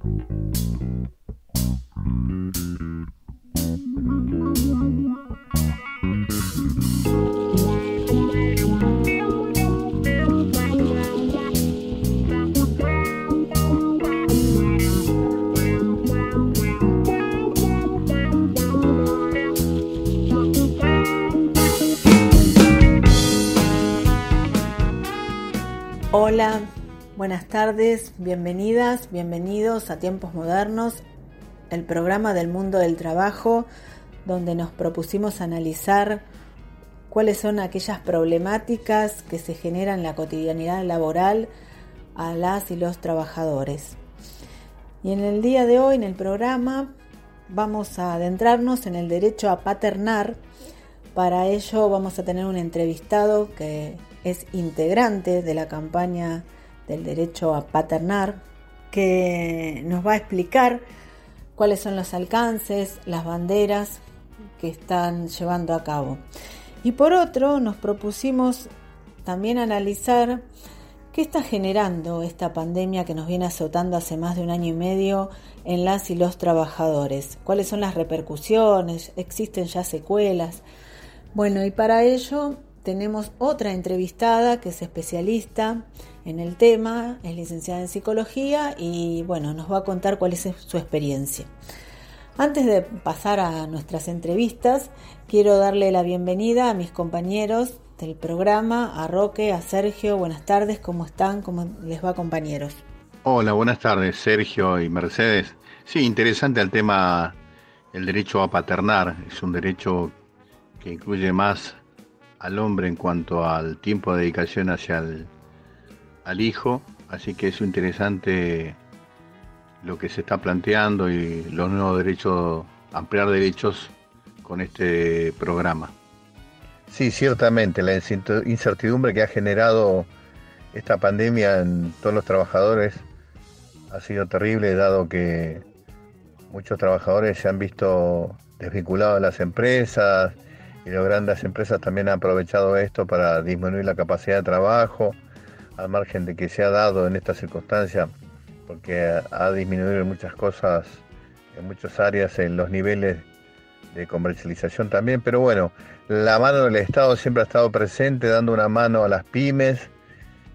Thank you. Buenas tardes, bienvenidas, bienvenidos a Tiempos Modernos, el programa del mundo del trabajo, donde nos propusimos analizar cuáles son aquellas problemáticas que se generan en la cotidianidad laboral a las y los trabajadores. Y en el día de hoy, en el programa, vamos a adentrarnos en el derecho a paternar. Para ello vamos a tener un entrevistado que es integrante de la campaña del derecho a paternar, que nos va a explicar cuáles son los alcances, las banderas que están llevando a cabo. Y por otro, nos propusimos también analizar qué está generando esta pandemia que nos viene azotando hace más de un año y medio en las y los trabajadores. ¿Cuáles son las repercusiones? ¿Existen ya secuelas? Bueno, y para ello tenemos otra entrevistada que es especialista en el tema, es licenciada en psicología y bueno, nos va a contar cuál es su experiencia. Antes de pasar a nuestras entrevistas, quiero darle la bienvenida a mis compañeros del programa, a Roque, a Sergio. Buenas tardes, ¿cómo están? ¿Cómo les va, compañeros? Hola, buenas tardes, Sergio y Mercedes. Sí, interesante el tema, el derecho a paternar. Es un derecho que incluye más al hombre en cuanto al tiempo de dedicación hacia el al hijo, así que es interesante lo que se está planteando y los nuevos derechos, ampliar derechos con este programa. Sí, ciertamente, la incertidumbre que ha generado esta pandemia en todos los trabajadores ha sido terrible, dado que muchos trabajadores se han visto desvinculados de las empresas, y las grandes empresas también han aprovechado esto para disminuir la capacidad de trabajo, al margen de que se ha dado en esta circunstancia, porque ha disminuido en muchas cosas, en muchas áreas, en los niveles de comercialización también, pero bueno, la mano del Estado siempre ha estado presente, dando una mano a las pymes,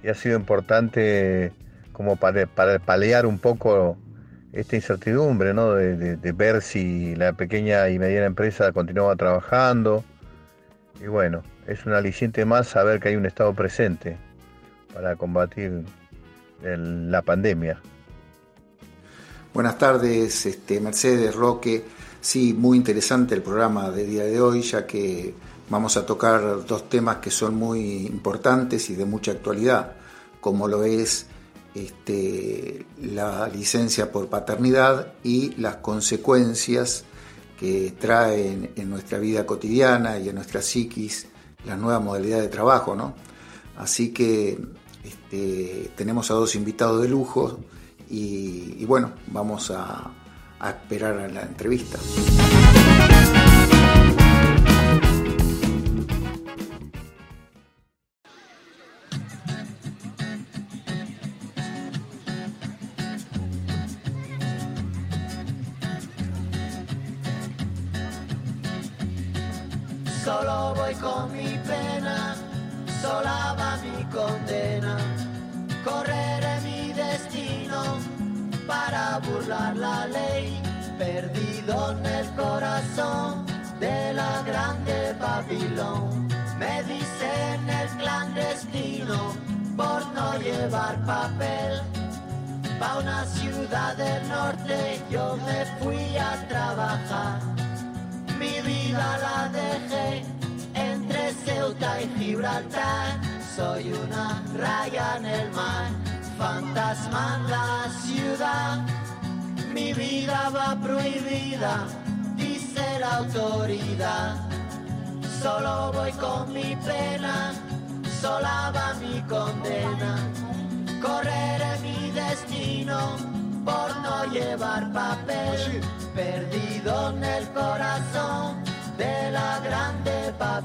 y ha sido importante como para, paliar un poco esta incertidumbre, ¿no? De, de, ver si la pequeña y mediana empresa continuaba trabajando, y bueno, es un aliciente más saber que hay un Estado presente para combatir la pandemia. Buenas tardes, este, Mercedes, Roque. Sí, muy interesante el programa de día de hoy, ya que vamos a tocar dos temas que son muy importantes y de mucha actualidad, como lo es este, la licencia por paternidad y las consecuencias que trae en, nuestra vida cotidiana y en nuestra psiquis la nueva modalidad de trabajo, ¿no? Así que este, tenemos a dos invitados de lujo y, bueno, vamos a, a esperar a la entrevista.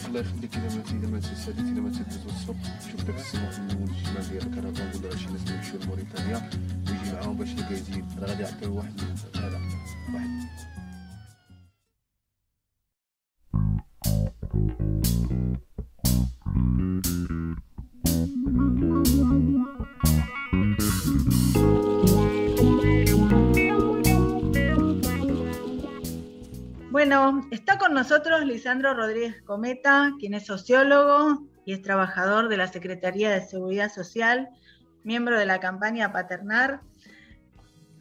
شوف الله يخليك اذا ما اذا ما تسالي اذا ما تدوز الصبح شوف داك السماء من الشمال ديال كندا نقول شي ناس يمشيو لموريتانيا ويجي معاهم باش يزيد راه غادي يعطيو واحد هذا واحد Bueno, está con nosotros Lisandro Rodríguez Cometa, quien es sociólogo y es trabajador de la Secretaría de Seguridad Social, miembro de la campaña Paternar.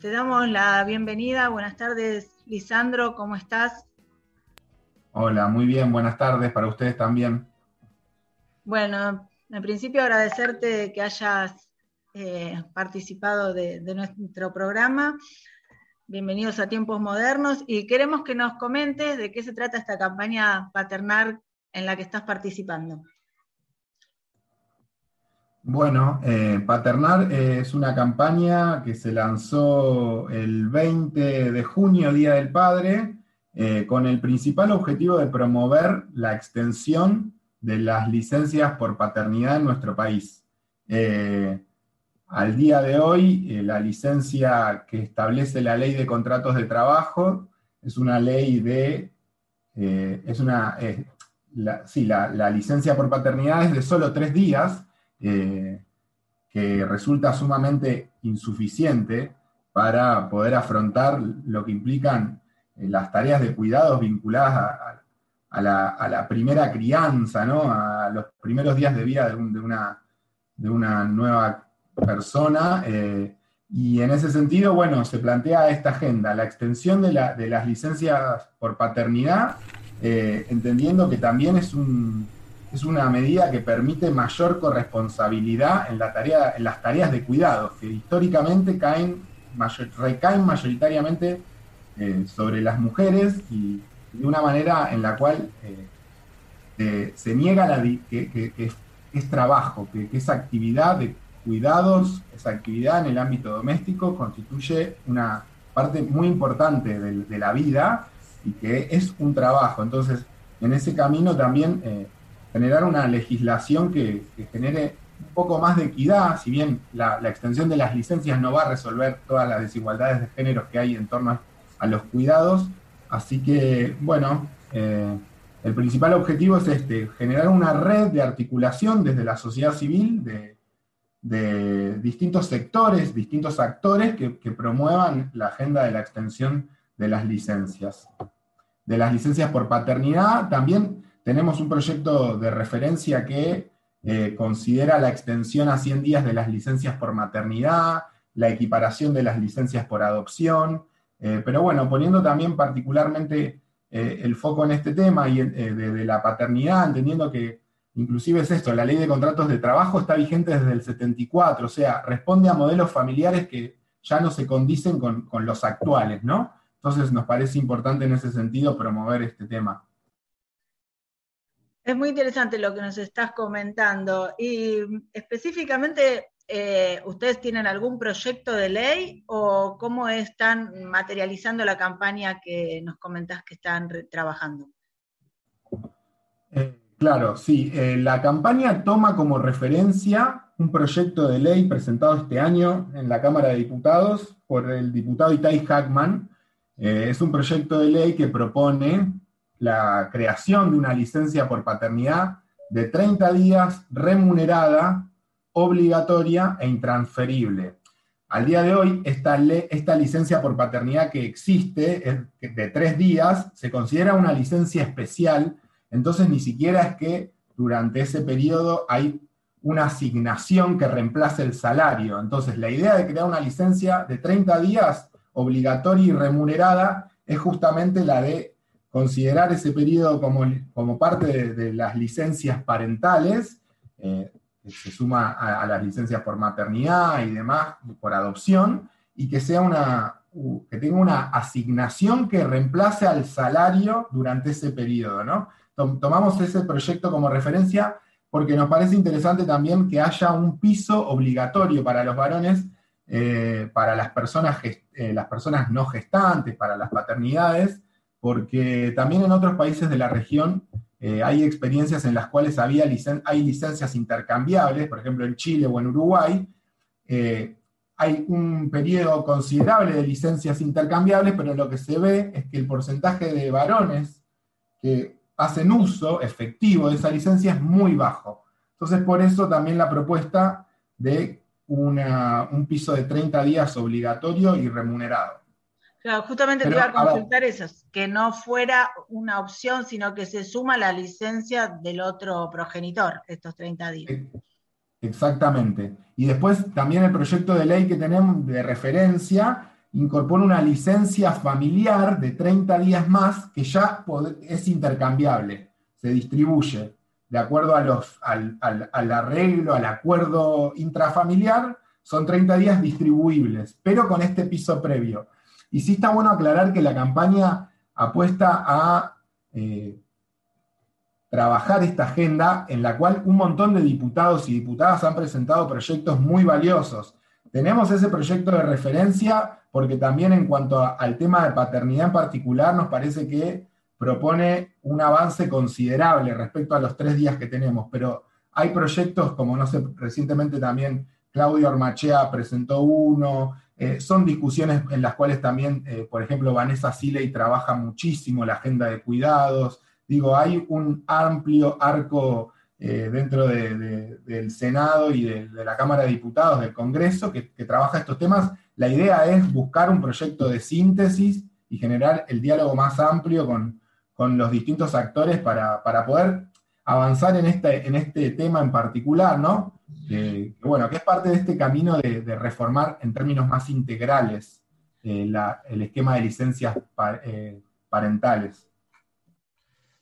Te damos la bienvenida. Buenas tardes, Lisandro, ¿cómo estás? Hola, muy bien, buenas tardes para ustedes también. Bueno, en principio agradecerte que hayas eh, participado de, de nuestro programa. Bienvenidos a Tiempos Modernos y queremos que nos comentes de qué se trata esta campaña paternar en la que estás participando. Bueno, eh, Paternar es una campaña que se lanzó el 20 de junio, Día del Padre, eh, con el principal objetivo de promover la extensión de las licencias por paternidad en nuestro país. Eh, al día de hoy, eh, la licencia que establece la ley de contratos de trabajo es una ley de, eh, es una, eh, la, sí, la, la, licencia por paternidad es de solo tres días, que resulta sumamente insuficiente para poder afrontar lo que implican las tareas de cuidados vinculadas a, a, la, a, la, primera crianza, ¿no? a los primeros días de vida de, un, de, una, de una nueva persona. Eh, y en ese sentido, bueno, se plantea esta agenda, la extensión de, la, de las licencias por paternidad, eh, entendiendo que también es, un, es una medida que permite mayor corresponsabilidad en, las tareas de cuidados, que históricamente caen, recaen mayoritariamente eh, sobre las mujeres y de una manera en la cual se niega la, que, que, es, es, trabajo, que, esa actividad de cuidados, esa actividad en el ámbito doméstico constituye una parte muy importante de, la vida y que es un trabajo. Entonces, en ese camino también eh, generar una legislación que, genere un poco más de equidad, si bien la, extensión de las licencias no va a resolver todas las desigualdades de género que hay en torno a, a los cuidados. Así que, bueno, eh, el principal objetivo es este, generar una red de articulación desde la sociedad civil, de, de distintos sectores, distintos actores que, promuevan la agenda de la extensión de las licencias. De las licencias por paternidad, también tenemos un proyecto de referencia que eh, considera la extensión a 100 días de las licencias por maternidad, la equiparación de las licencias por adopción, eh, pero bueno, poniendo también particularmente eh, el foco en este tema y de la paternidad, entendiendo que Inclusive es esto, la ley de contratos de trabajo está vigente desde el 74, o sea, responde a modelos familiares que ya no se condicen con, con, los actuales, ¿no? Entonces nos parece importante en ese sentido promover este tema. Es muy interesante lo que nos estás comentando y específicamente eh, ¿ustedes tienen algún proyecto de ley o cómo están materializando la campaña que nos comentás que están trabajando? Eh, Claro, sí. Eh, la campaña toma como referencia un proyecto de ley presentado este año en la Cámara de Diputados por el diputado Itai Hackman. Eh, es un proyecto de ley que propone la creación de una licencia por paternidad de 30 días remunerada, obligatoria e intransferible. al día de hoy, esta, esta licencia por paternidad que existe, de tres días, se considera una licencia especial, entonces ni siquiera es que durante ese periodo hay una asignación que reemplace el salario. Entonces, la idea de crear una licencia de 30 días obligatoria y remunerada es justamente la de considerar ese periodo como, como parte de, las licencias parentales, eh, que se suma a, las licencias por maternidad y demás, por adopción, y que, sea una, que tenga una asignación que reemplace al salario durante ese periodo. ¿no? Tomamos ese proyecto como referencia porque nos parece interesante también que haya un piso obligatorio para los varones, eh, para las personas, eh, las personas no gestantes, para las paternidades, porque también en otros países de la región eh, hay experiencias en las cuales había hay licencias intercambiables, por ejemplo en Chile o en Uruguay, hay un periodo considerable de licencias intercambiables, pero lo que se ve es que el porcentaje de varones que hacen uso efectivo de esa licencia es muy bajo. Entonces, por eso también la propuesta de un piso de 30 días obligatorio y remunerado. Claro, justamente te iba a consultar eso, que no fuera una opción, sino que se suma la licencia del otro progenitor, estos 30 días. Exactamente. Y después también el proyecto de ley que tenemos de referencia incorpora una licencia familiar de 30 días más que ya es intercambiable, se distribuye de acuerdo al, arreglo, al acuerdo intrafamiliar, son 30 días distribuibles, pero con este piso previo. Y sí está bueno aclarar que la campaña apuesta a eh, trabajar esta agenda en la cual un montón de diputados y diputadas han presentado proyectos muy valiosos. Tenemos ese proyecto de referencia porque también en cuanto al tema de paternidad en particular, nos parece que propone un avance considerable respecto a los tres días que tenemos, pero hay proyectos como, no sé, recientemente también Claudio Armachea presentó uno, eh, son discusiones en las cuales también, eh, por ejemplo, Vanessa Siley trabaja muchísimo la agenda de cuidados, digo, hay un amplio arco eh, dentro del Senado y de, la Cámara de Diputados, del Congreso, que, trabaja estos temas la idea es buscar un proyecto de síntesis y generar el diálogo más amplio con, los distintos actores para, poder avanzar en este, en este tema en particular, ¿no? bueno, que es parte de este camino de, reformar en términos más integrales eh, el esquema de licencias eh, parentales.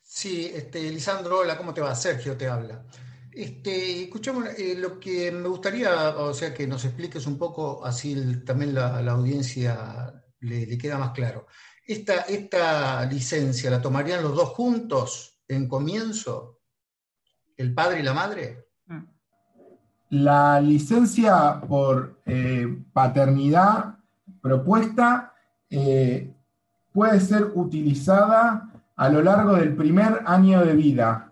Sí, este, Lisandro, hola, ¿cómo te va? Sergio te habla. Este, escuchamos, eh, lo que me gustaría, o sea, que nos expliques un poco, así también la, audiencia le, queda más claro. Esta, esta licencia, ¿la tomarían los dos juntos en comienzo? ¿El padre y la madre? La licencia por eh, paternidad propuesta eh, puede ser utilizada a lo largo del primer año de vida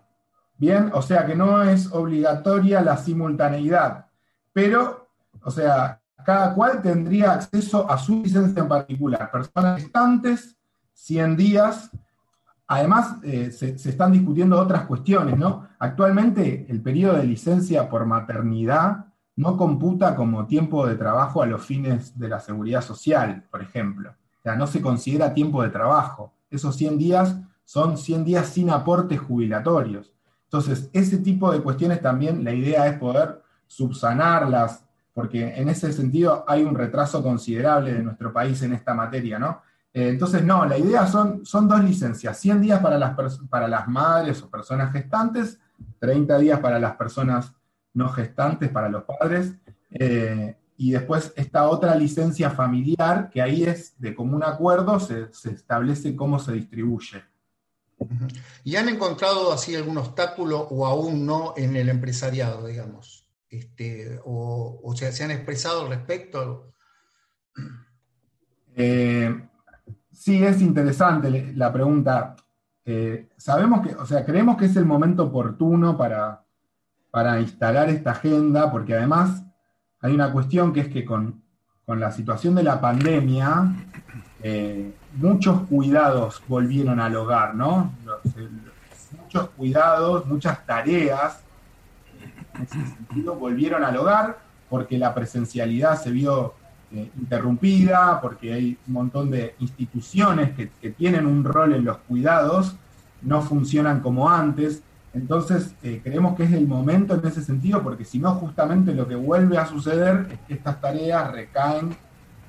Bien, o sea que no es obligatoria la simultaneidad, pero, o sea, cada cual tendría acceso a su licencia en particular. Personas gestantes, 100 días. Además, eh, se, están discutiendo otras cuestiones, ¿no? Actualmente, el periodo de licencia por maternidad no computa como tiempo de trabajo a los fines de la seguridad social, por ejemplo. O sea, no se considera tiempo de trabajo. Esos 100 días son 100 días sin aportes jubilatorios. Entonces, ese tipo de cuestiones también la idea es poder subsanarlas, porque en ese sentido hay un retraso considerable de nuestro país en esta materia, ¿no? Eh, entonces, no, la idea son, son dos licencias, 100 días para las, para las madres o personas gestantes, 30 días para las personas no gestantes, para los padres, eh, y después esta otra licencia familiar, que ahí es de común acuerdo, se, se establece cómo se distribuye. ¿Y han encontrado así algún obstáculo o aún no en el empresariado, digamos? Este, o, sea, ¿se han expresado al respecto? Eh, sí, es interesante la pregunta. Eh, sabemos que, o sea, creemos que es el momento oportuno para, para instalar esta agenda, porque además hay una cuestión que es que con, con la situación de la pandemia, eh, muchos cuidados volvieron al hogar, ¿no? Eh, muchos cuidados, muchas tareas, en ese sentido, volvieron al hogar porque la presencialidad se vio eh, interrumpida, porque hay un montón de instituciones que, tienen un rol en los cuidados, no funcionan como antes. Entonces, creemos que es el momento en ese sentido, porque si no, justamente lo que vuelve a suceder es que estas tareas recaen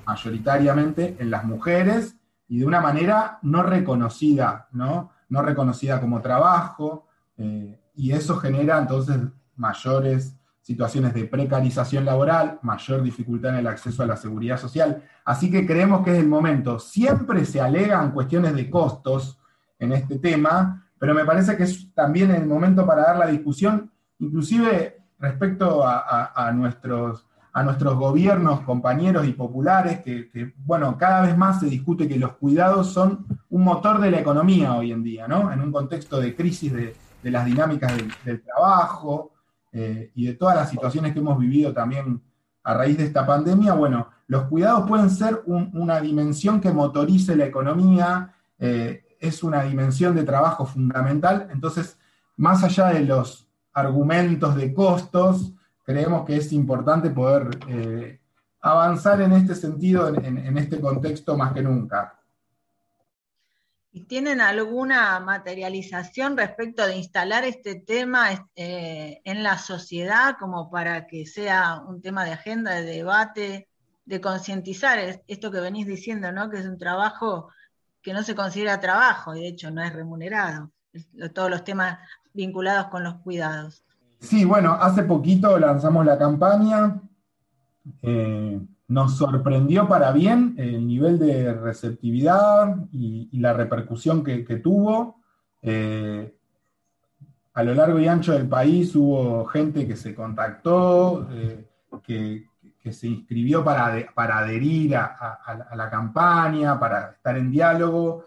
mayoritariamente en las mujeres y de una manera no reconocida, ¿no? No reconocida como trabajo, eh, y eso genera entonces mayores situaciones de precarización laboral, mayor dificultad en el acceso a la seguridad social. Así que creemos que es el momento. Siempre se alegan cuestiones de costos en este tema, pero me parece que es también el momento para dar la discusión, inclusive respecto a, nuestros, a nuestros gobiernos, compañeros y populares, que, bueno, cada vez más se discute que los cuidados son un motor de la economía hoy en día, ¿no? En un contexto de crisis de, las dinámicas del trabajo, eh, y de todas las situaciones que hemos vivido también a raíz de esta pandemia, bueno, los cuidados pueden ser una dimensión que motorice la economía, eh, es una dimensión de trabajo fundamental, entonces, más allá de los argumentos de costos, creemos que es importante poder eh, avanzar en este sentido, en este contexto más que nunca. ¿Y tienen alguna materialización respecto de instalar este tema eh, en la sociedad como para que sea un tema de agenda, de debate, de concientizar esto que venís diciendo, ¿no? Que es un trabajo que no se considera trabajo y de hecho no es remunerado, todos los temas vinculados con los cuidados. Sí, bueno, hace poquito lanzamos la campaña. Eh, nos sorprendió para bien el nivel de receptividad y, la repercusión que, tuvo. Eh, a lo largo y ancho del país hubo gente que se contactó, eh, que, se inscribió para, para adherir a, la campaña, para estar en diálogo.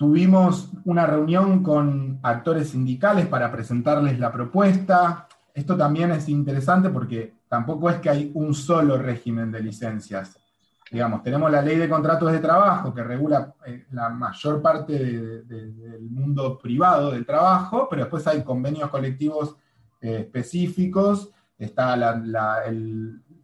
Tuvimos una reunión con actores sindicales para presentarles la propuesta. Esto también es interesante porque tampoco es que hay un solo régimen de licencias. Digamos, tenemos la ley de contratos de trabajo que regula eh, la mayor parte del mundo privado del trabajo, pero después hay convenios colectivos eh, específicos, está la,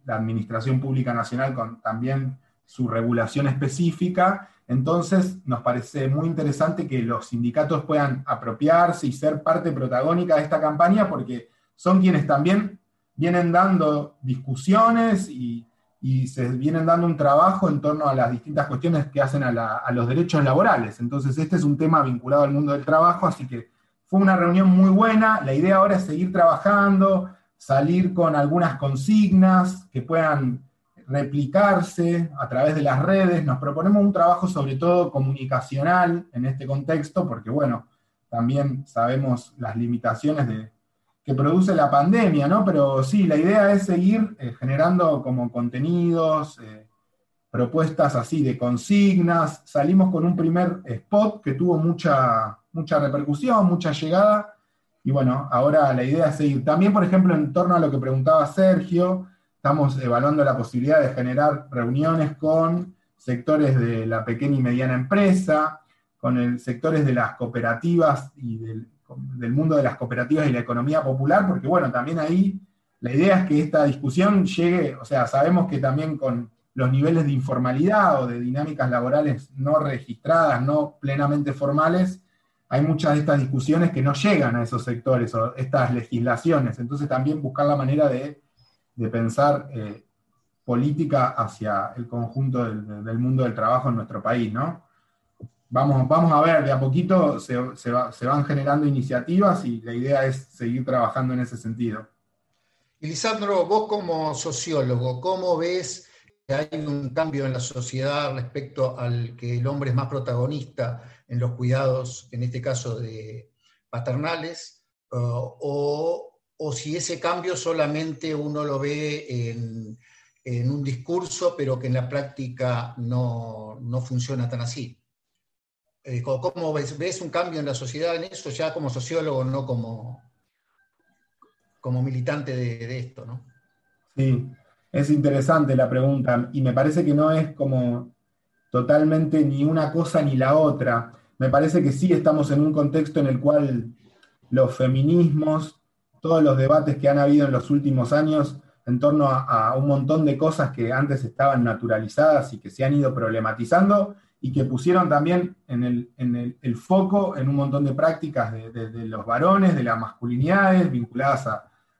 Administración Pública Nacional con también su regulación específica, entonces nos parece muy interesante que los sindicatos puedan apropiarse y ser parte protagónica de esta campaña porque son quienes también vienen dando discusiones y, se vienen dando un trabajo en torno a las distintas cuestiones que hacen a, los derechos laborales. Entonces, este es un tema vinculado al mundo del trabajo, así que fue una reunión muy buena. La idea ahora es seguir trabajando, salir con algunas consignas que puedan replicarse a través de las redes. Nos proponemos un trabajo sobre todo comunicacional en este contexto, porque bueno, también sabemos las limitaciones de, que produce la pandemia, ¿no? Pero sí, la idea es seguir eh, generando como contenidos, eh, propuestas así de consignas. Salimos con un primer spot que tuvo mucha, mucha repercusión, mucha llegada. Y bueno, ahora la idea es seguir. También, por ejemplo, en torno a lo que preguntaba Sergio, estamos evaluando la posibilidad de generar reuniones con sectores de la pequeña y mediana empresa, con el, sectores de las cooperativas y del mundo de las cooperativas y la economía popular, porque bueno, también ahí la idea es que esta discusión llegue, o sea, sabemos que también con los niveles de informalidad o de dinámicas laborales no registradas, no plenamente formales, hay muchas de estas discusiones que no llegan a esos sectores o estas legislaciones. Entonces también buscar la manera de, pensar eh, política hacia el conjunto del, del, mundo del trabajo en nuestro país, ¿no? vamos, vamos a ver, de a poquito se, van generando iniciativas y la idea es seguir trabajando en ese sentido. Y Lisandro, vos como sociólogo, ¿cómo ves que hay un cambio en la sociedad respecto al que el hombre es más protagonista en los cuidados, en este caso de paternales, o, si ese cambio solamente uno lo ve en, un discurso, pero que en la práctica no funciona tan así? Eh, ¿Cómo ves, un cambio en la sociedad en eso, ya como sociólogo, no como, como militante de, esto? ¿no? Sí, es interesante la pregunta y me parece que no es como totalmente ni una cosa ni la otra. Me parece que sí estamos en un contexto en el cual los feminismos, todos los debates que han habido en los últimos años en torno a, un montón de cosas que antes estaban naturalizadas y que se han ido problematizando y que pusieron también en el, foco en un montón de prácticas de, los varones, de las masculinidades vinculadas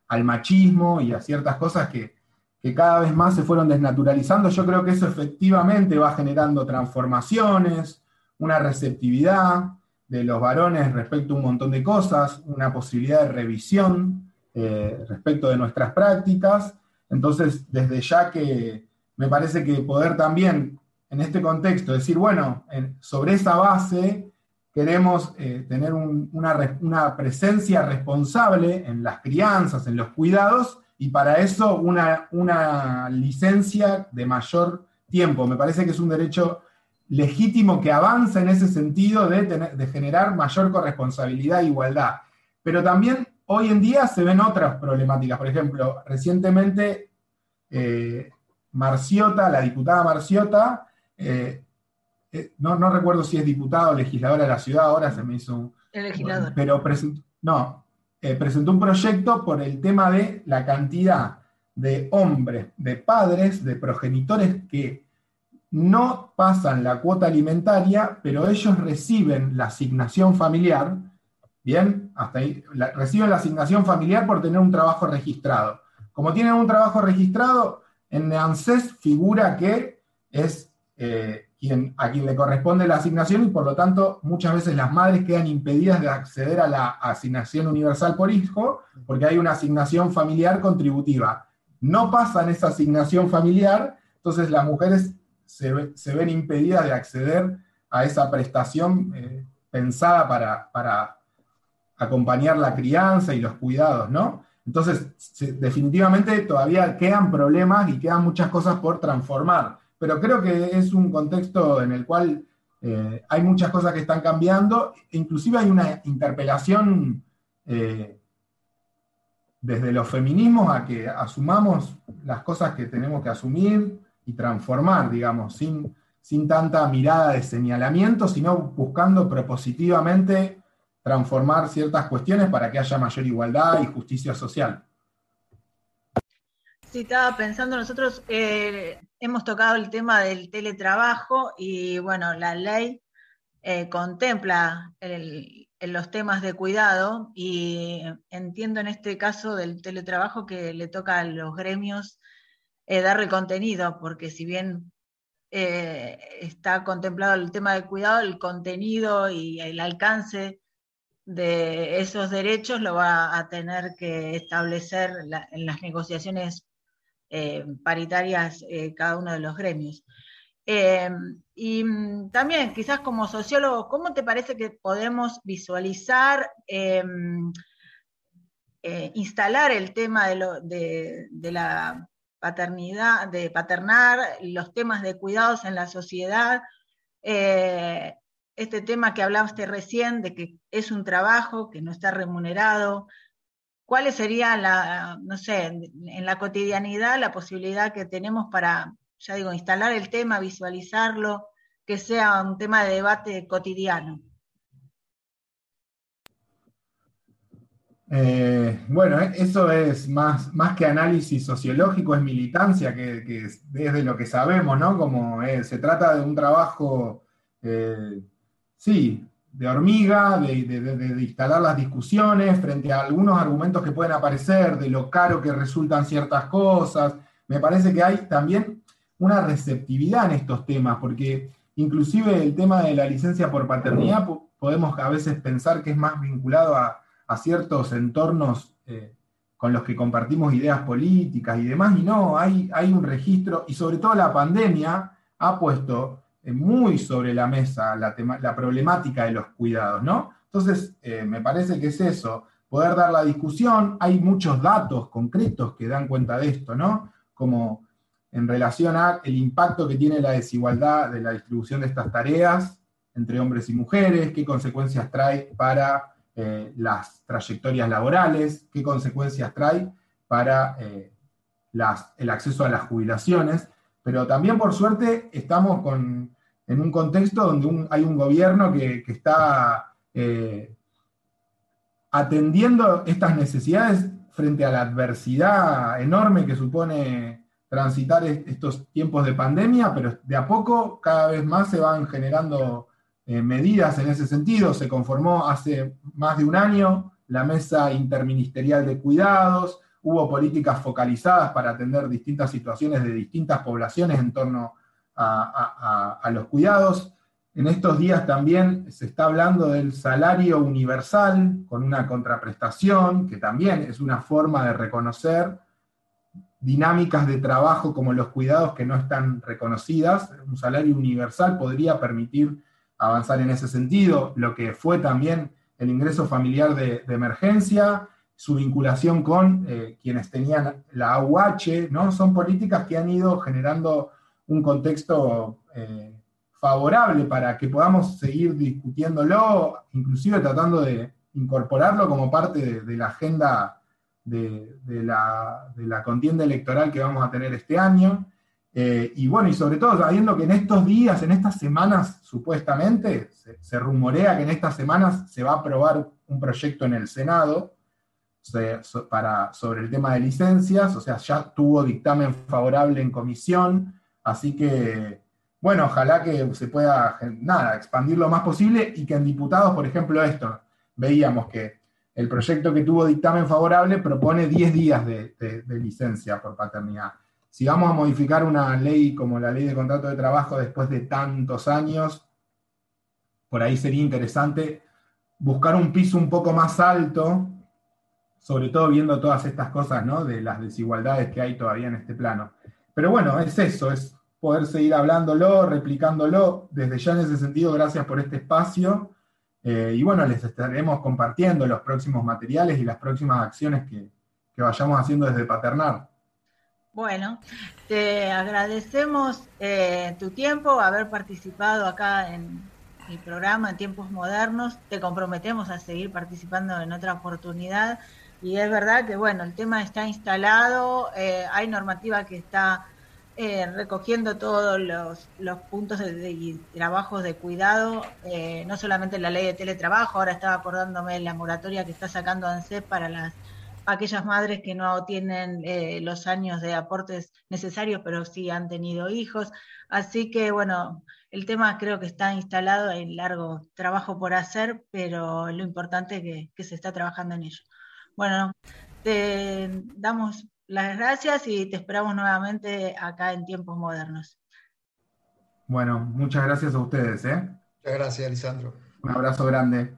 al machismo y a ciertas cosas que, que cada vez más se fueron desnaturalizando. Yo creo que eso efectivamente va generando transformaciones, una receptividad de los varones respecto a un montón de cosas, una posibilidad de revisión eh, respecto de nuestras prácticas. Entonces, desde ya que me parece que poder también en este contexto decir, bueno, sobre esa base queremos eh, tener una, presencia responsable en las crianzas, en los cuidados, y para eso una, una licencia de mayor tiempo. Me parece que es un derecho legítimo que avanza en ese sentido de, de generar mayor corresponsabilidad e igualdad. Pero también Hoy en día se ven otras problemáticas. Por ejemplo, recientemente eh, Marciota, la diputada Marciota, eh, eh, no, recuerdo si es diputada o legisladora de la ciudad, ahora se me hizo un... El legislador. Pero presentó, no, presentó un proyecto por el tema de la cantidad de hombres, de padres, de progenitores que no pasan la cuota alimentaria, pero ellos reciben la asignación familiar Bien, hasta ahí. reciben la asignación familiar por tener un trabajo registrado. Como tienen un trabajo registrado, en ANSES figura que es eh, quien, a quien le corresponde la asignación y por lo tanto muchas veces las madres quedan impedidas de acceder a la asignación universal por hijo porque hay una asignación familiar contributiva. No pasan esa asignación familiar, entonces las mujeres se, ven impedidas de acceder a esa prestación eh, pensada para, para acompañar la crianza y los cuidados, ¿no? Entonces, definitivamente todavía quedan problemas y quedan muchas cosas por transformar, pero creo que es un contexto en el cual eh, hay muchas cosas que están cambiando, inclusive hay una interpelación eh, desde los feminismos a que asumamos las cosas que tenemos que asumir y transformar, digamos, sin, sin tanta mirada de señalamiento, sino buscando propositivamente transformar ciertas cuestiones para que haya mayor igualdad y justicia social. Sí, estaba pensando, nosotros eh, hemos tocado el tema del teletrabajo y bueno, la ley eh, contempla los temas de cuidado y entiendo en este caso del teletrabajo que le toca a los gremios eh, darle contenido, porque si bien está contemplado el tema del cuidado, el contenido y el alcance de esos derechos lo va a tener que establecer en las negociaciones eh, paritarias eh, cada uno de los gremios. Eh, y mm, también, quizás como sociólogo, ¿cómo te parece que podemos visualizar, instalar el tema de, de, la paternidad, de paternar, los temas de cuidados en la sociedad? este tema que hablaste recién de que es un trabajo que no está remunerado, ¿cuáles serían la, no sé, en, la cotidianidad la posibilidad que tenemos para, ya digo, instalar el tema, visualizarlo, que sea un tema de debate cotidiano? Eh, bueno, eh, eso es más, más que análisis sociológico, es militancia, que, que es desde lo que sabemos, ¿no? Como eh, se trata de un trabajo sí, de hormiga, de, instalar las discusiones frente a algunos argumentos que pueden aparecer, de lo caro que resultan ciertas cosas. Me parece que hay también una receptividad en estos temas, porque inclusive el tema de la licencia por paternidad podemos a veces pensar que es más vinculado a, ciertos entornos eh, con los que compartimos ideas políticas y demás, y no, hay, hay un registro, y sobre todo la pandemia ha puesto muy sobre la mesa la, la problemática de los cuidados, ¿no? Entonces, eh, me parece que es eso, poder dar la discusión, hay muchos datos concretos que dan cuenta de esto, ¿no? Como en relación al impacto que tiene la desigualdad de la distribución de estas tareas entre hombres y mujeres, qué consecuencias trae para eh, las trayectorias laborales, qué consecuencias trae para eh, el acceso a las jubilaciones, pero también por suerte estamos con en un contexto donde hay un gobierno que, está eh, atendiendo estas necesidades frente a la adversidad enorme que supone transitar estos tiempos de pandemia, pero de a poco cada vez más se van generando eh, medidas en ese sentido. Se conformó hace más de un año la Mesa Interministerial de Cuidados, hubo políticas focalizadas para atender distintas situaciones de distintas poblaciones en torno a, a los cuidados. En estos días también se está hablando del salario universal con una contraprestación, que también es una forma de reconocer dinámicas de trabajo como los cuidados que no están reconocidas. Un salario universal podría permitir avanzar en ese sentido, lo que fue también el ingreso familiar de, emergencia, su vinculación con eh, quienes tenían la AUH, ¿no? Son políticas que han ido generando un contexto eh, favorable para que podamos seguir discutiéndolo, inclusive tratando de incorporarlo como parte de, la agenda de, la, de, la, contienda electoral que vamos a tener este año. Eh, y bueno, y sobre todo sabiendo que en estos días, en estas semanas, supuestamente, se, rumorea que en estas semanas se va a aprobar un proyecto en el Senado para, sobre el tema de licencias, o sea, ya tuvo dictamen favorable en comisión, así que, bueno, ojalá que se pueda, nada, expandir lo más posible y que en diputados, por ejemplo, esto, veíamos que el proyecto que tuvo dictamen favorable propone 10 días de licencia por paternidad si vamos a modificar una ley como la ley de contrato de trabajo después de tantos años, por ahí sería interesante buscar un piso un poco más alto, sobre todo viendo todas estas cosas, ¿no? De las desigualdades que hay todavía en este plano. Pero bueno, es eso, es poder seguir hablándolo, replicándolo. Desde ya en ese sentido, gracias por este espacio. Eh, y bueno, les estaremos compartiendo los próximos materiales y las próximas acciones que, que vayamos haciendo desde Paternar. Bueno, te agradecemos eh, tu tiempo, haber participado acá en el programa en tiempos modernos. Te comprometemos a seguir participando en otra oportunidad. Y es verdad que, bueno, el tema está instalado, eh, hay normativa que está eh, recogiendo todos los, los puntos de, de, trabajos de cuidado, no solamente la ley de teletrabajo, ahora estaba acordándome la moratoria que está sacando ANSES para las aquellas madres que no tienen eh, los años de aportes necesarios, pero sí han tenido hijos. Así que, bueno, el tema creo que está instalado, hay largo trabajo por hacer, pero lo importante es que, se está trabajando en ello. Bueno, te damos las gracias y te esperamos nuevamente acá en tiempos modernos. Bueno, muchas gracias a ustedes. ¿eh? Muchas gracias, Lisandro. Un abrazo grande.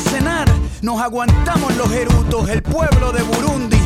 cenar. Nos aguantamos los erutos, el pueblo de Burundi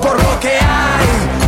por lo que hay,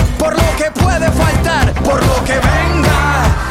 por lo que puede faltar, por lo que venga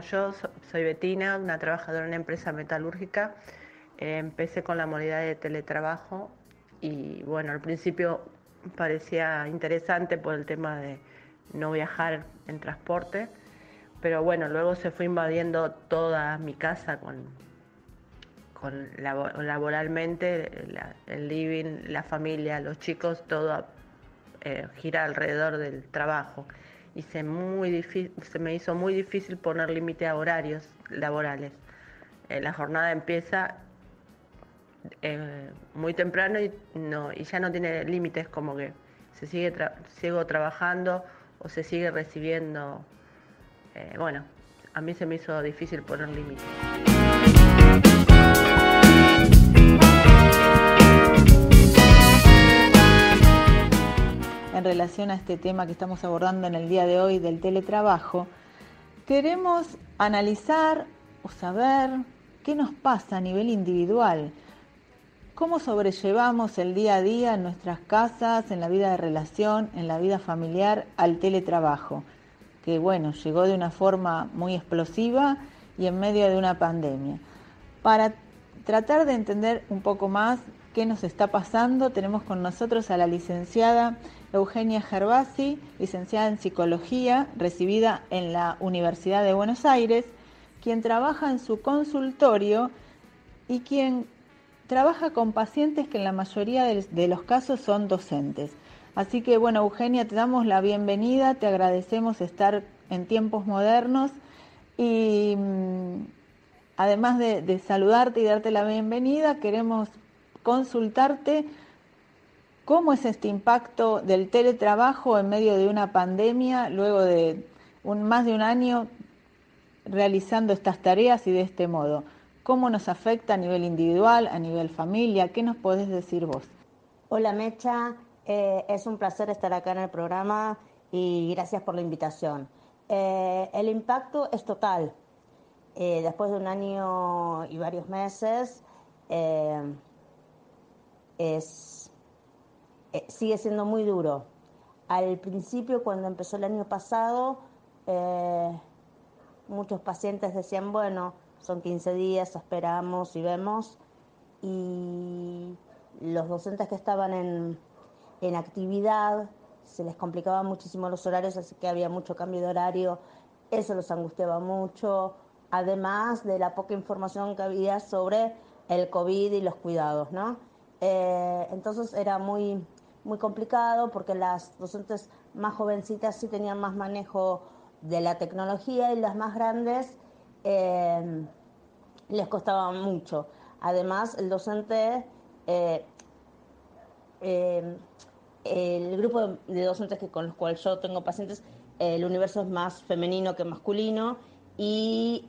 yo so- soy Betina, una trabajadora en una empresa metalúrgica. Eh, empecé con la modalidad de teletrabajo y bueno, al principio parecía interesante por el tema de no viajar en transporte, pero bueno, luego se fue invadiendo toda mi casa con, con labo- laboralmente, la- el living, la familia, los chicos, todo eh, gira alrededor del trabajo. Y se, muy difí- se me hizo muy difícil poner límite a horarios laborales. Eh, la jornada empieza eh, muy temprano y, no, y ya no tiene límites, como que se sigue tra- sigo trabajando o se sigue recibiendo. Eh, bueno, a mí se me hizo difícil poner límites. En relación a este tema que estamos abordando en el día de hoy del teletrabajo, queremos analizar o saber qué nos pasa a nivel individual, cómo sobrellevamos el día a día en nuestras casas, en la vida de relación, en la vida familiar al teletrabajo, que bueno, llegó de una forma muy explosiva y en medio de una pandemia. Para tratar de entender un poco más qué nos está pasando, tenemos con nosotros a la licenciada Eugenia Gervasi, licenciada en psicología, recibida en la Universidad de Buenos Aires, quien trabaja en su consultorio y quien trabaja con pacientes que en la mayoría de, los casos son docentes. Así que bueno, Eugenia, te damos la bienvenida, te agradecemos estar en tiempos modernos y mm, además de, de saludarte y darte la bienvenida, queremos consultarte cómo es este impacto del teletrabajo en medio de una pandemia, luego de más de un año realizando estas tareas y de este modo. ¿Cómo nos afecta a nivel individual, a nivel familia? ¿Qué nos podés decir vos? Hola Mecha, Eh, es un placer estar acá en el programa y gracias por la invitación. Eh, el impacto es total. Eh, después de un año y varios meses, es, eh, sigue siendo muy duro. Al principio, cuando empezó el año pasado, eh, muchos pacientes decían, bueno, son 15 días, esperamos y vemos. Y los docentes que estaban en, en actividad se les complicaban muchísimo los horarios, así que había mucho cambio de horario, eso los angustiaba mucho, además de la poca información que había sobre el COVID y los cuidados, ¿no? Eh, entonces era muy, muy complicado porque las docentes más jovencitas sí tenían más manejo de la tecnología y las más grandes eh, les costaba mucho. Además, el docente, eh, el grupo de docentes que, con los cuales yo tengo pacientes, el universo es más femenino que masculino y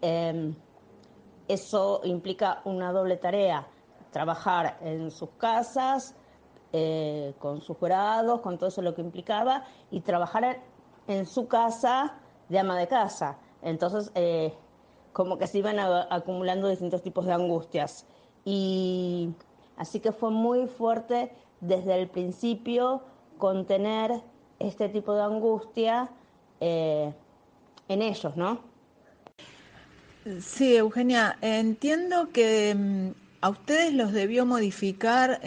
eso implica una doble tarea, trabajar en sus casas, eh, con sus grados, con todo eso lo que implicaba, y trabajar en su casa de ama de casa. Entonces, eh, como que se iban acumulando distintos tipos de angustias. Y así que fue muy fuerte desde el principio contener este tipo de angustia eh, en ellos, ¿no? Sí, Eugenia, entiendo que mm, a ustedes los debió modificar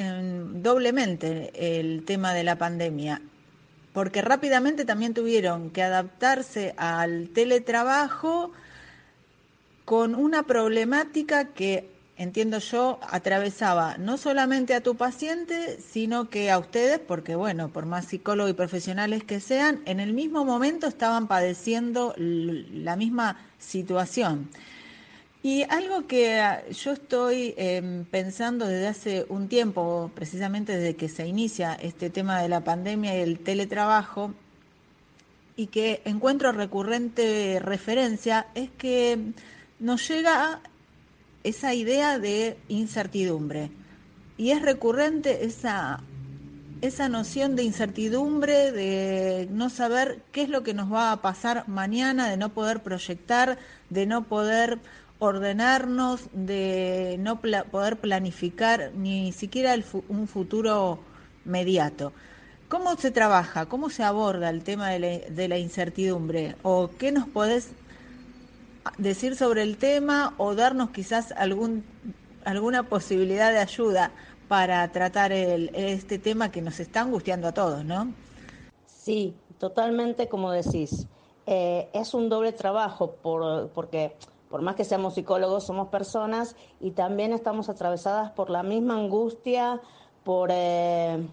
doblemente el tema de la pandemia, porque rápidamente también tuvieron que adaptarse al teletrabajo con una problemática que entiendo yo, atravesaba no solamente a tu paciente, sino que a ustedes, porque bueno, por más psicólogos y profesionales que sean, en el mismo momento estaban padeciendo la misma situación. Y algo que ah, yo estoy em, pensando desde hace un tiempo, precisamente desde que se inicia este tema de la pandemia y el teletrabajo, y que encuentro recurrente referencia, es que nos llega esa idea de incertidumbre. Y es recurrente esa, esa noción de incertidumbre, de no saber qué es lo que nos va a pasar mañana, de no poder proyectar, de no poder ordenarnos, de no poder planificar ni siquiera un futuro mediato. ¿Cómo se trabaja? ¿Cómo se aborda el tema de la, incertidumbre? ¿O qué nos podés decir sobre el tema o darnos quizás algún, alguna posibilidad de ayuda para tratar el, este tema que nos está angustiando a todos, ¿no? Sí, totalmente como decís. Eh, es un doble trabajo por, porque por más que seamos psicólogos, somos personas y también estamos atravesadas por la misma angustia, por eh,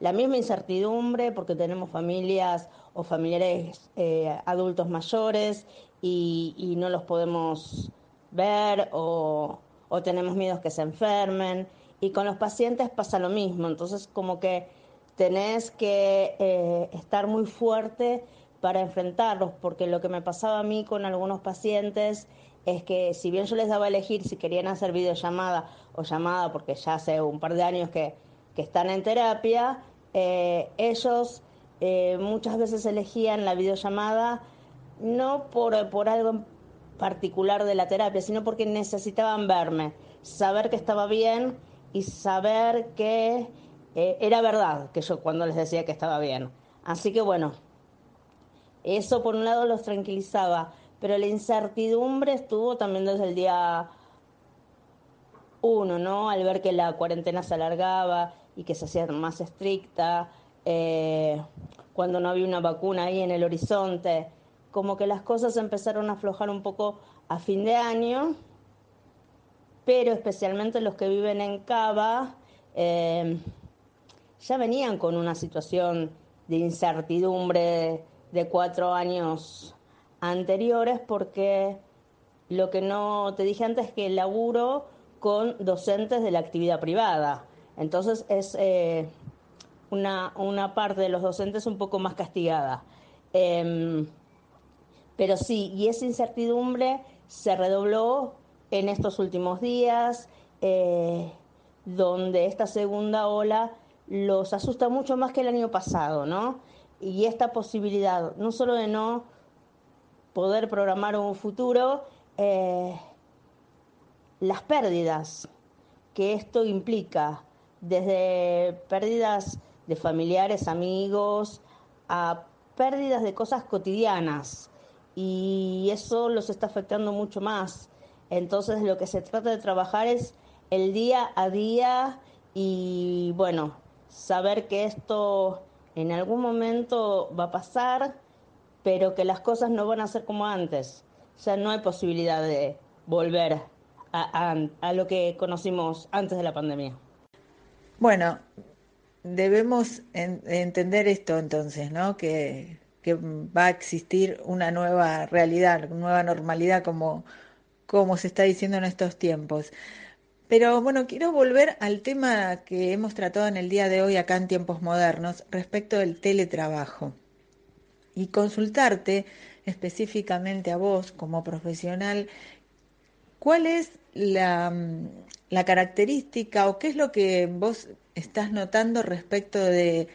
la misma incertidumbre, porque tenemos familias o familiares eh, adultos mayores y, no los podemos ver o, tenemos miedos que se enfermen. Y con los pacientes pasa lo mismo, entonces como que tenés que eh, estar muy fuerte para enfrentarlos, porque lo que me pasaba a mí con algunos pacientes es que si bien yo les daba a elegir si querían hacer videollamada o llamada, porque ya hace un par de años que, están en terapia, eh, ellos eh, muchas veces elegían la videollamada no por, por algo particular de la terapia, sino porque necesitaban verme, saber que estaba bien y saber que eh, era verdad que yo cuando les decía que estaba bien. Así que bueno, eso por un lado los tranquilizaba, pero la incertidumbre estuvo también desde el día uno, ¿no? Al ver que la cuarentena se alargaba y que se hacía más estricta, eh, cuando no había una vacuna ahí en el horizonte como que las cosas empezaron a aflojar un poco a fin de año, pero especialmente los que viven en Cava eh, ya venían con una situación de incertidumbre de cuatro años anteriores porque lo que no te dije antes es que laburo con docentes de la actividad privada. Entonces es eh, una, una, parte de los docentes un poco más castigada. Em, pero sí, y esa incertidumbre se redobló en estos últimos días, eh, donde esta segunda ola los asusta mucho más que el año pasado, ¿no? Y esta posibilidad, no solo de no poder programar un futuro, eh, las pérdidas que esto implica, desde pérdidas de familiares, amigos, a pérdidas de cosas cotidianas y eso los está afectando mucho más. Entonces lo que se trata de trabajar es el día a día y bueno, saber que esto en algún momento va a pasar, pero que las cosas no van a ser como antes. Sea, no hay posibilidad de volver a, a lo que conocimos antes de la pandemia. Bueno, debemos entender esto entonces, ¿no? Que, que, va a existir una nueva realidad, una nueva normalidad como, como se está diciendo en estos tiempos. Pero bueno, quiero volver al tema que hemos tratado en el día de hoy acá en tiempos modernos respecto del teletrabajo y consultarte específicamente a vos como profesional, ¿cuál es la, la característica o qué es lo que vos estás notando respecto de,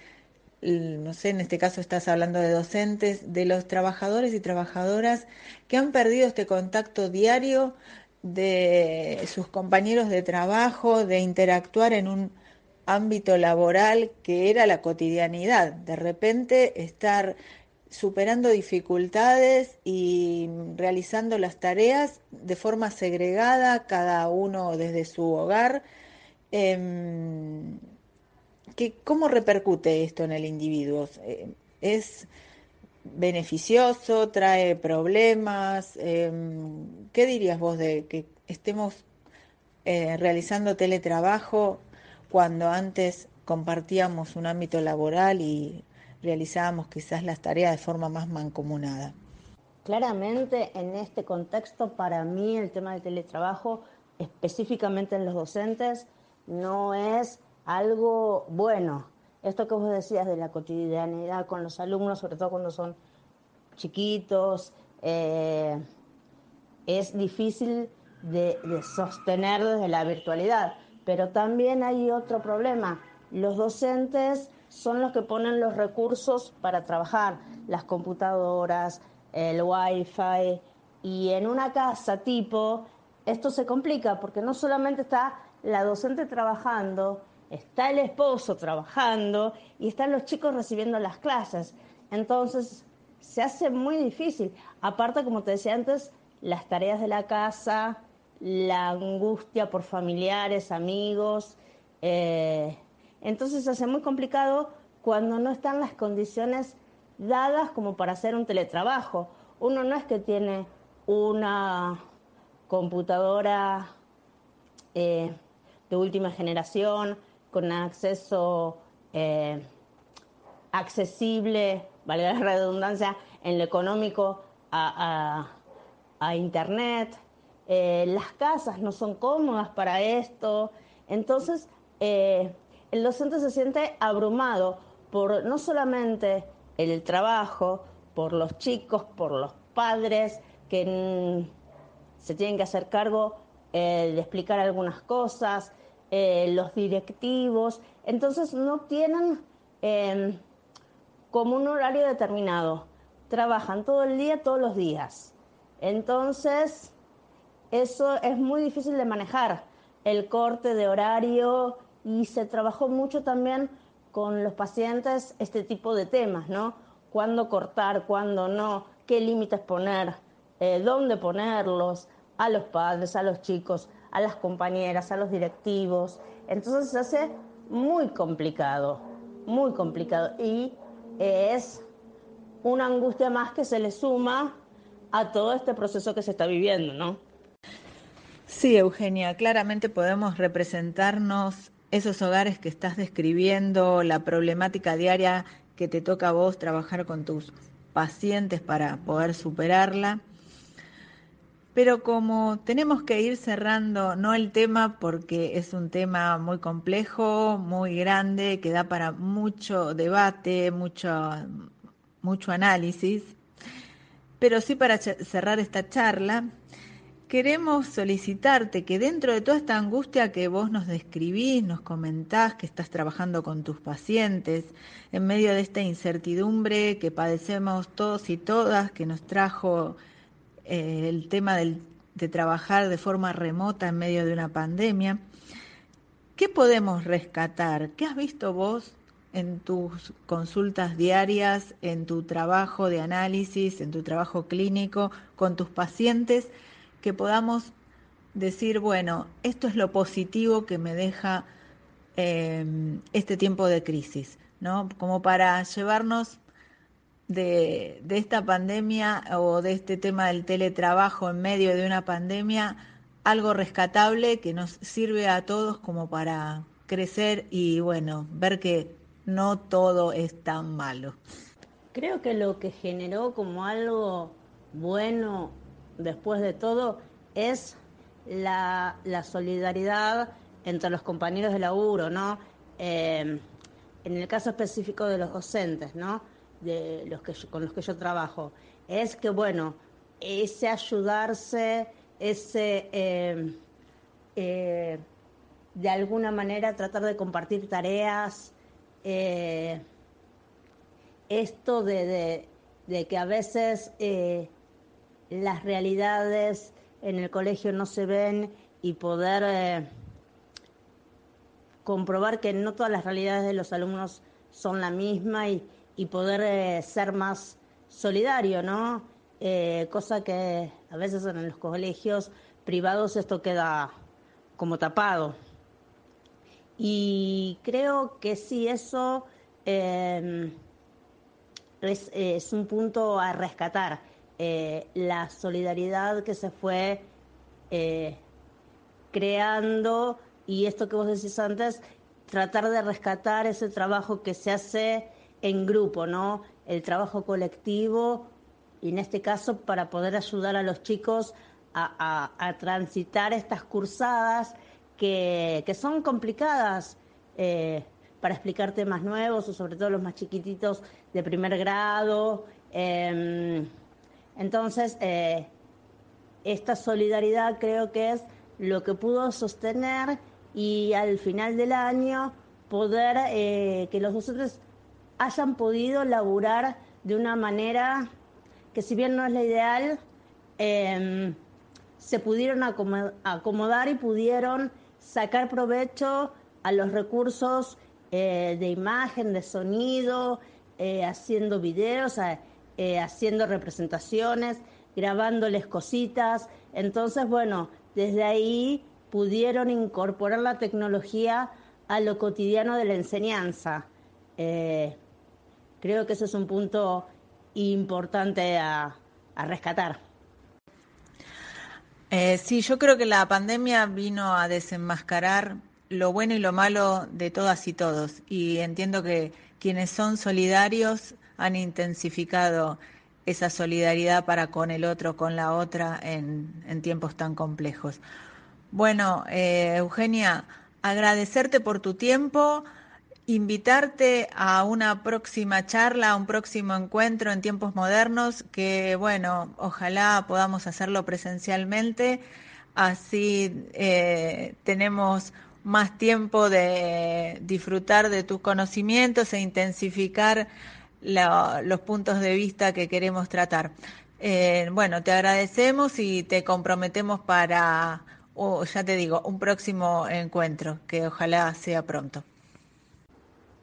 no sé, en este caso estás hablando de docentes, de los trabajadores y trabajadoras que han perdido este contacto diario de sus compañeros de trabajo, de interactuar en un ámbito laboral que era la cotidianidad, de repente estar superando dificultades y realizando las tareas de forma segregada, cada uno desde su hogar. Em, ¿Cómo repercute esto en el individuo? Eh, ¿Es beneficioso? ¿Trae problemas? Em, ¿Qué dirías vos de que estemos eh, realizando teletrabajo cuando antes compartíamos un ámbito laboral y realizábamos quizás las tareas de forma más mancomunada. Claramente en este contexto, para mí el tema del teletrabajo, específicamente en los docentes, no es algo bueno. Esto que vos decías de la cotidianidad con los alumnos, sobre todo cuando son chiquitos, eh, es difícil de, de sostener desde la virtualidad. Pero también hay otro problema. Los docentes son los que ponen los recursos para trabajar, las computadoras, el wifi, y en una casa tipo, esto se complica porque no solamente está la docente trabajando, está el esposo trabajando y están los chicos recibiendo las clases. Entonces, se hace muy difícil. Aparte, como te decía antes, las tareas de la casa, la angustia por familiares, amigos, eh, entonces se hace muy complicado cuando no están las condiciones dadas como para hacer un teletrabajo. Uno no es que tiene una computadora eh, de última generación con acceso eh, accesible, valga la redundancia, en lo económico a, Internet. Eh, las casas no son cómodas para esto. Entonces, el docente se siente abrumado por no solamente el trabajo, por los chicos, por los padres que se tienen que hacer cargo eh, de explicar algunas cosas, eh, los directivos, entonces no tienen em, como un horario determinado, trabajan todo el día, todos los días. Entonces, eso es muy difícil de manejar, el corte de horario, y se trabajó mucho también con los pacientes este tipo de temas, ¿no? Cuándo cortar, cuándo no, qué límites poner, eh, dónde ponerlos, a los padres, a los chicos, a las compañeras, a los directivos. Entonces se hace muy complicado, muy complicado. Y es una angustia más que se le suma a todo este proceso que se está viviendo, ¿no? Sí, Eugenia, claramente podemos representarnos esos hogares que estás describiendo, la problemática diaria que te toca a vos trabajar con tus pacientes para poder superarla. Pero como tenemos que ir cerrando, no el tema porque es un tema muy complejo, muy grande, que da para mucho debate, mucho, mucho análisis, pero sí para cerrar esta charla, queremos solicitarte que dentro de toda esta angustia que vos nos describís, nos comentás, que estás trabajando con tus pacientes, en medio de esta incertidumbre que padecemos todos y todas, que nos trajo eh, el tema de trabajar de forma remota en medio de una pandemia, ¿qué podemos rescatar? ¿Qué has visto vos en tus consultas diarias, en tu trabajo de análisis, en tu trabajo clínico, con tus pacientes, que podamos decir, bueno, esto es lo positivo que me deja em, este tiempo de crisis, ¿no? Como para llevarnos de, de, esta pandemia o de este tema del teletrabajo en medio de una pandemia, algo rescatable que nos sirve a todos como para crecer y bueno, ver que no todo es tan malo. Creo que lo que generó como algo bueno después de todo es la, solidaridad entre los compañeros de laburo, ¿no? Eh, en el caso específico de los docentes, ¿no? De los que con los que yo trabajo, es que, bueno, ese ayudarse, ese eh, eh, de alguna manera tratar de compartir tareas, esto de, que a veces las realidades en el colegio no se ven y poder eh, comprobar que no todas las realidades de los alumnos son la misma y, poder eh, ser más solidario, ¿no? Eh, cosa que a veces en los colegios privados esto queda como tapado. Y creo que sí, eso es, es un punto a rescatar eh, la solidaridad que se fue eh, creando y esto que vos decís antes, tratar de rescatar ese trabajo que se hace en grupo, ¿no? El trabajo colectivo y en este caso para poder ayudar a los chicos a, transitar estas cursadas que, son complicadas eh, para explicar temas nuevos o sobre todo los más chiquititos de primer grado. Em, entonces, eh, esta solidaridad creo que es lo que pudo sostener y al final del año poder eh, que los docentes hayan podido laburar de una manera que si bien no es la ideal, em, se pudieron acomodar y pudieron sacar provecho a los recursos eh, de imagen, de sonido, haciendo videos, eh, haciendo representaciones, grabándoles cositas. Entonces, bueno, desde ahí pudieron incorporar la tecnología a lo cotidiano de la enseñanza. Eh, creo que ese es un punto importante a, rescatar. Eh, sí, yo creo que la pandemia vino a desenmascarar lo bueno y lo malo de todas y todos. Y entiendo que quienes son solidarios han intensificado esa solidaridad para con el otro, con la otra en, tiempos tan complejos. Bueno, eh, Eugenia, agradecerte por tu tiempo, invitarte a una próxima charla, a un próximo encuentro en tiempos modernos, que bueno, ojalá podamos hacerlo presencialmente, así eh, tenemos más tiempo de disfrutar de tus conocimientos e intensificar los puntos de vista que queremos tratar. Eh, bueno, te agradecemos y te comprometemos para, ya te digo, un próximo encuentro, que ojalá sea pronto.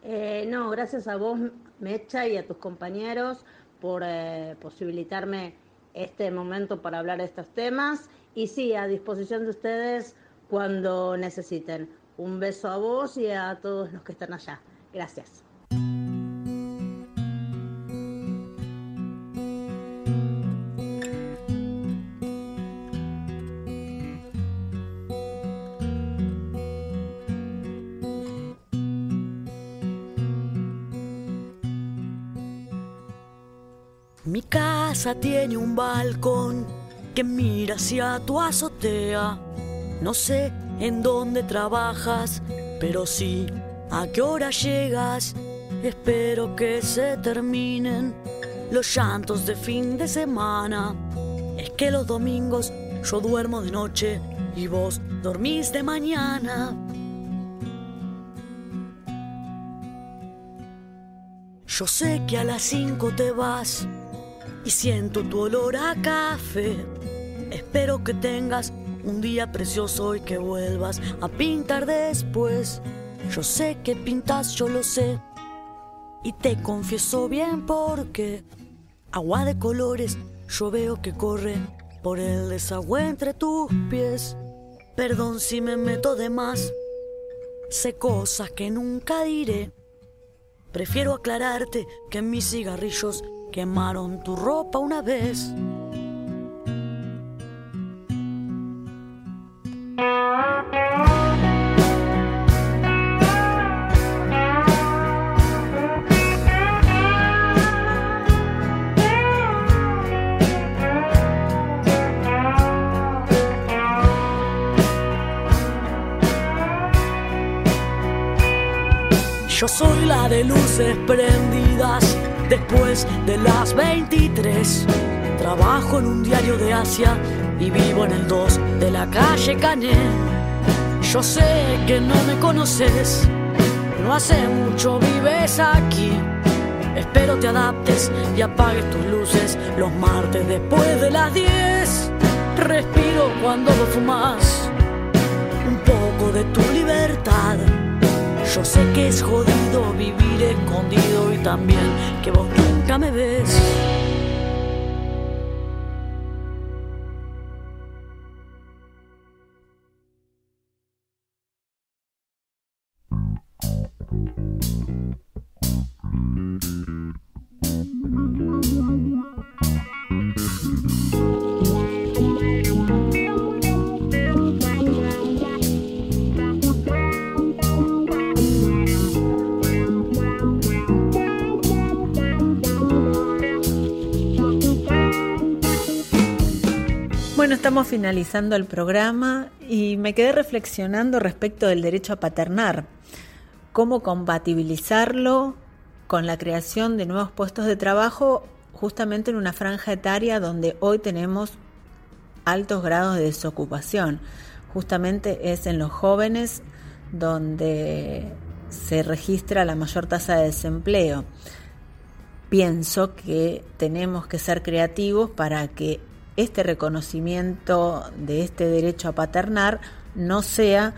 Eh, no, gracias a vos, Mecha, y a tus compañeros por eh, posibilitarme este momento para hablar de estos temas. Y sí, a disposición de ustedes cuando necesiten. Un beso a vos y a todos los que están allá. Gracias. Tiene un balcón que mira hacia tu azotea. No sé en dónde trabajas, pero sí a qué hora llegas. Espero que se terminen los llantos de fin de semana. Es que los domingos yo duermo de noche y vos dormís de mañana. Yo sé que a las cinco te vas y siento tu olor a café. Espero que tengas un día precioso y que vuelvas a pintar después. Yo sé que pintas, yo lo sé, y te confieso bien porque agua de colores yo veo que corre por el desagüe entre tus pies. Perdón si me meto de más, sé cosas que nunca diré. Prefiero aclararte que mis cigarrillos quemaron tu ropa una vez. Yo soy la de luces prendidas después de las 23. Trabajo en un diario de Asia y vivo en el 2 de la calle Cané. Yo sé que no me conoces, no hace mucho vives aquí. Espero te adaptes y apagues tus luces los martes después de las 10. Respiro cuando vos fumas un poco de tu libertad yo sé que es jodido vivir escondido y también que vos nunca me ves. Estamos finalizando el programa y me quedé reflexionando respecto del derecho a paternar, cómo compatibilizarlo con la creación de nuevos puestos de trabajo justamente en una franja etaria donde hoy tenemos altos grados de desocupación. Justamente es en los jóvenes donde se registra la mayor tasa de desempleo. Pienso que tenemos que ser creativos para que este reconocimiento de este derecho a paternar no sea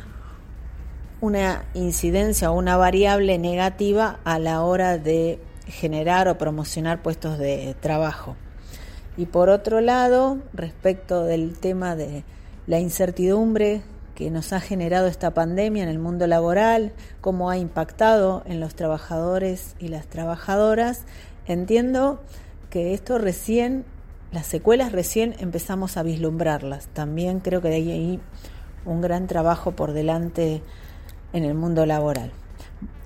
una incidencia o una variable negativa a la hora de generar o promocionar puestos de trabajo. Y por otro lado, respecto del tema de la incertidumbre que nos ha generado esta pandemia en el mundo laboral, cómo ha impactado en los trabajadores y las trabajadoras, entiendo que esto recién las secuelas recién empezamos a vislumbrarlas. También creo que hay ahí un gran trabajo por delante en el mundo laboral.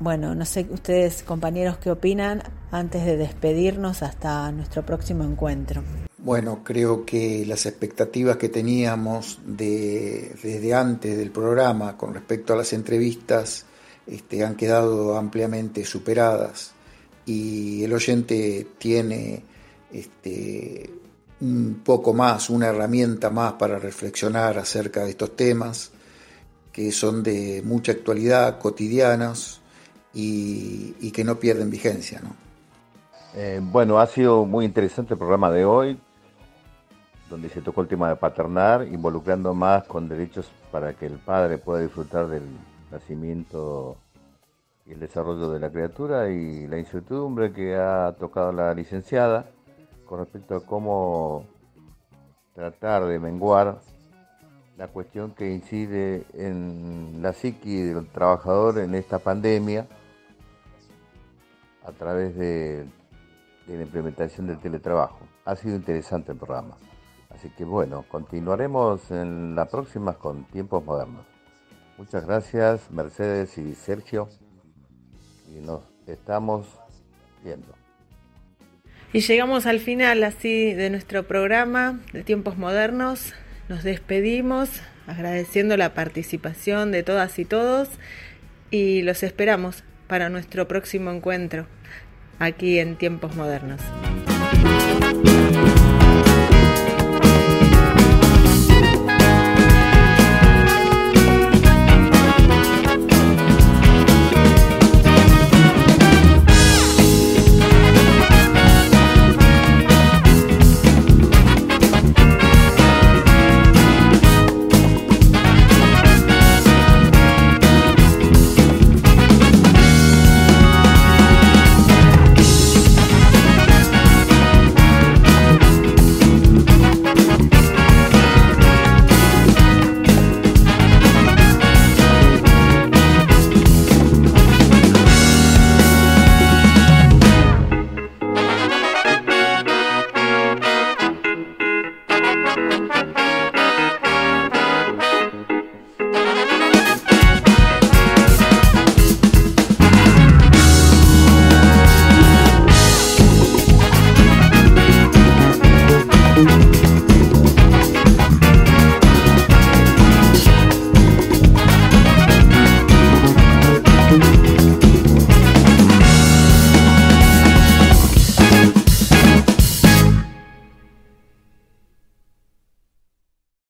Bueno, no sé ustedes compañeros qué opinan antes de despedirnos hasta nuestro próximo encuentro. Bueno, creo que las expectativas que teníamos de, desde antes del programa con respecto a las entrevistas este, han quedado ampliamente superadas y el oyente tiene este, un poco más, una herramienta más para reflexionar acerca de estos temas que son de mucha actualidad, cotidianos y, que no pierden vigencia. ¿no? Eh, bueno, ha sido muy interesante el programa de hoy, donde se tocó el tema de paternar, involucrando más con derechos para que el padre pueda disfrutar del nacimiento y el desarrollo de la criatura y la incertidumbre que ha tocado la licenciada con respecto a cómo tratar de menguar la cuestión que incide en la psiqui del trabajador en esta pandemia a través de, la implementación del teletrabajo. Ha sido interesante el programa. Así que bueno, continuaremos en la próxima con tiempos modernos. Muchas gracias Mercedes y Sergio y nos estamos viendo. Y llegamos al final así de nuestro programa de tiempos modernos. Nos despedimos agradeciendo la participación de todas y todos y los esperamos para nuestro próximo encuentro aquí en tiempos modernos.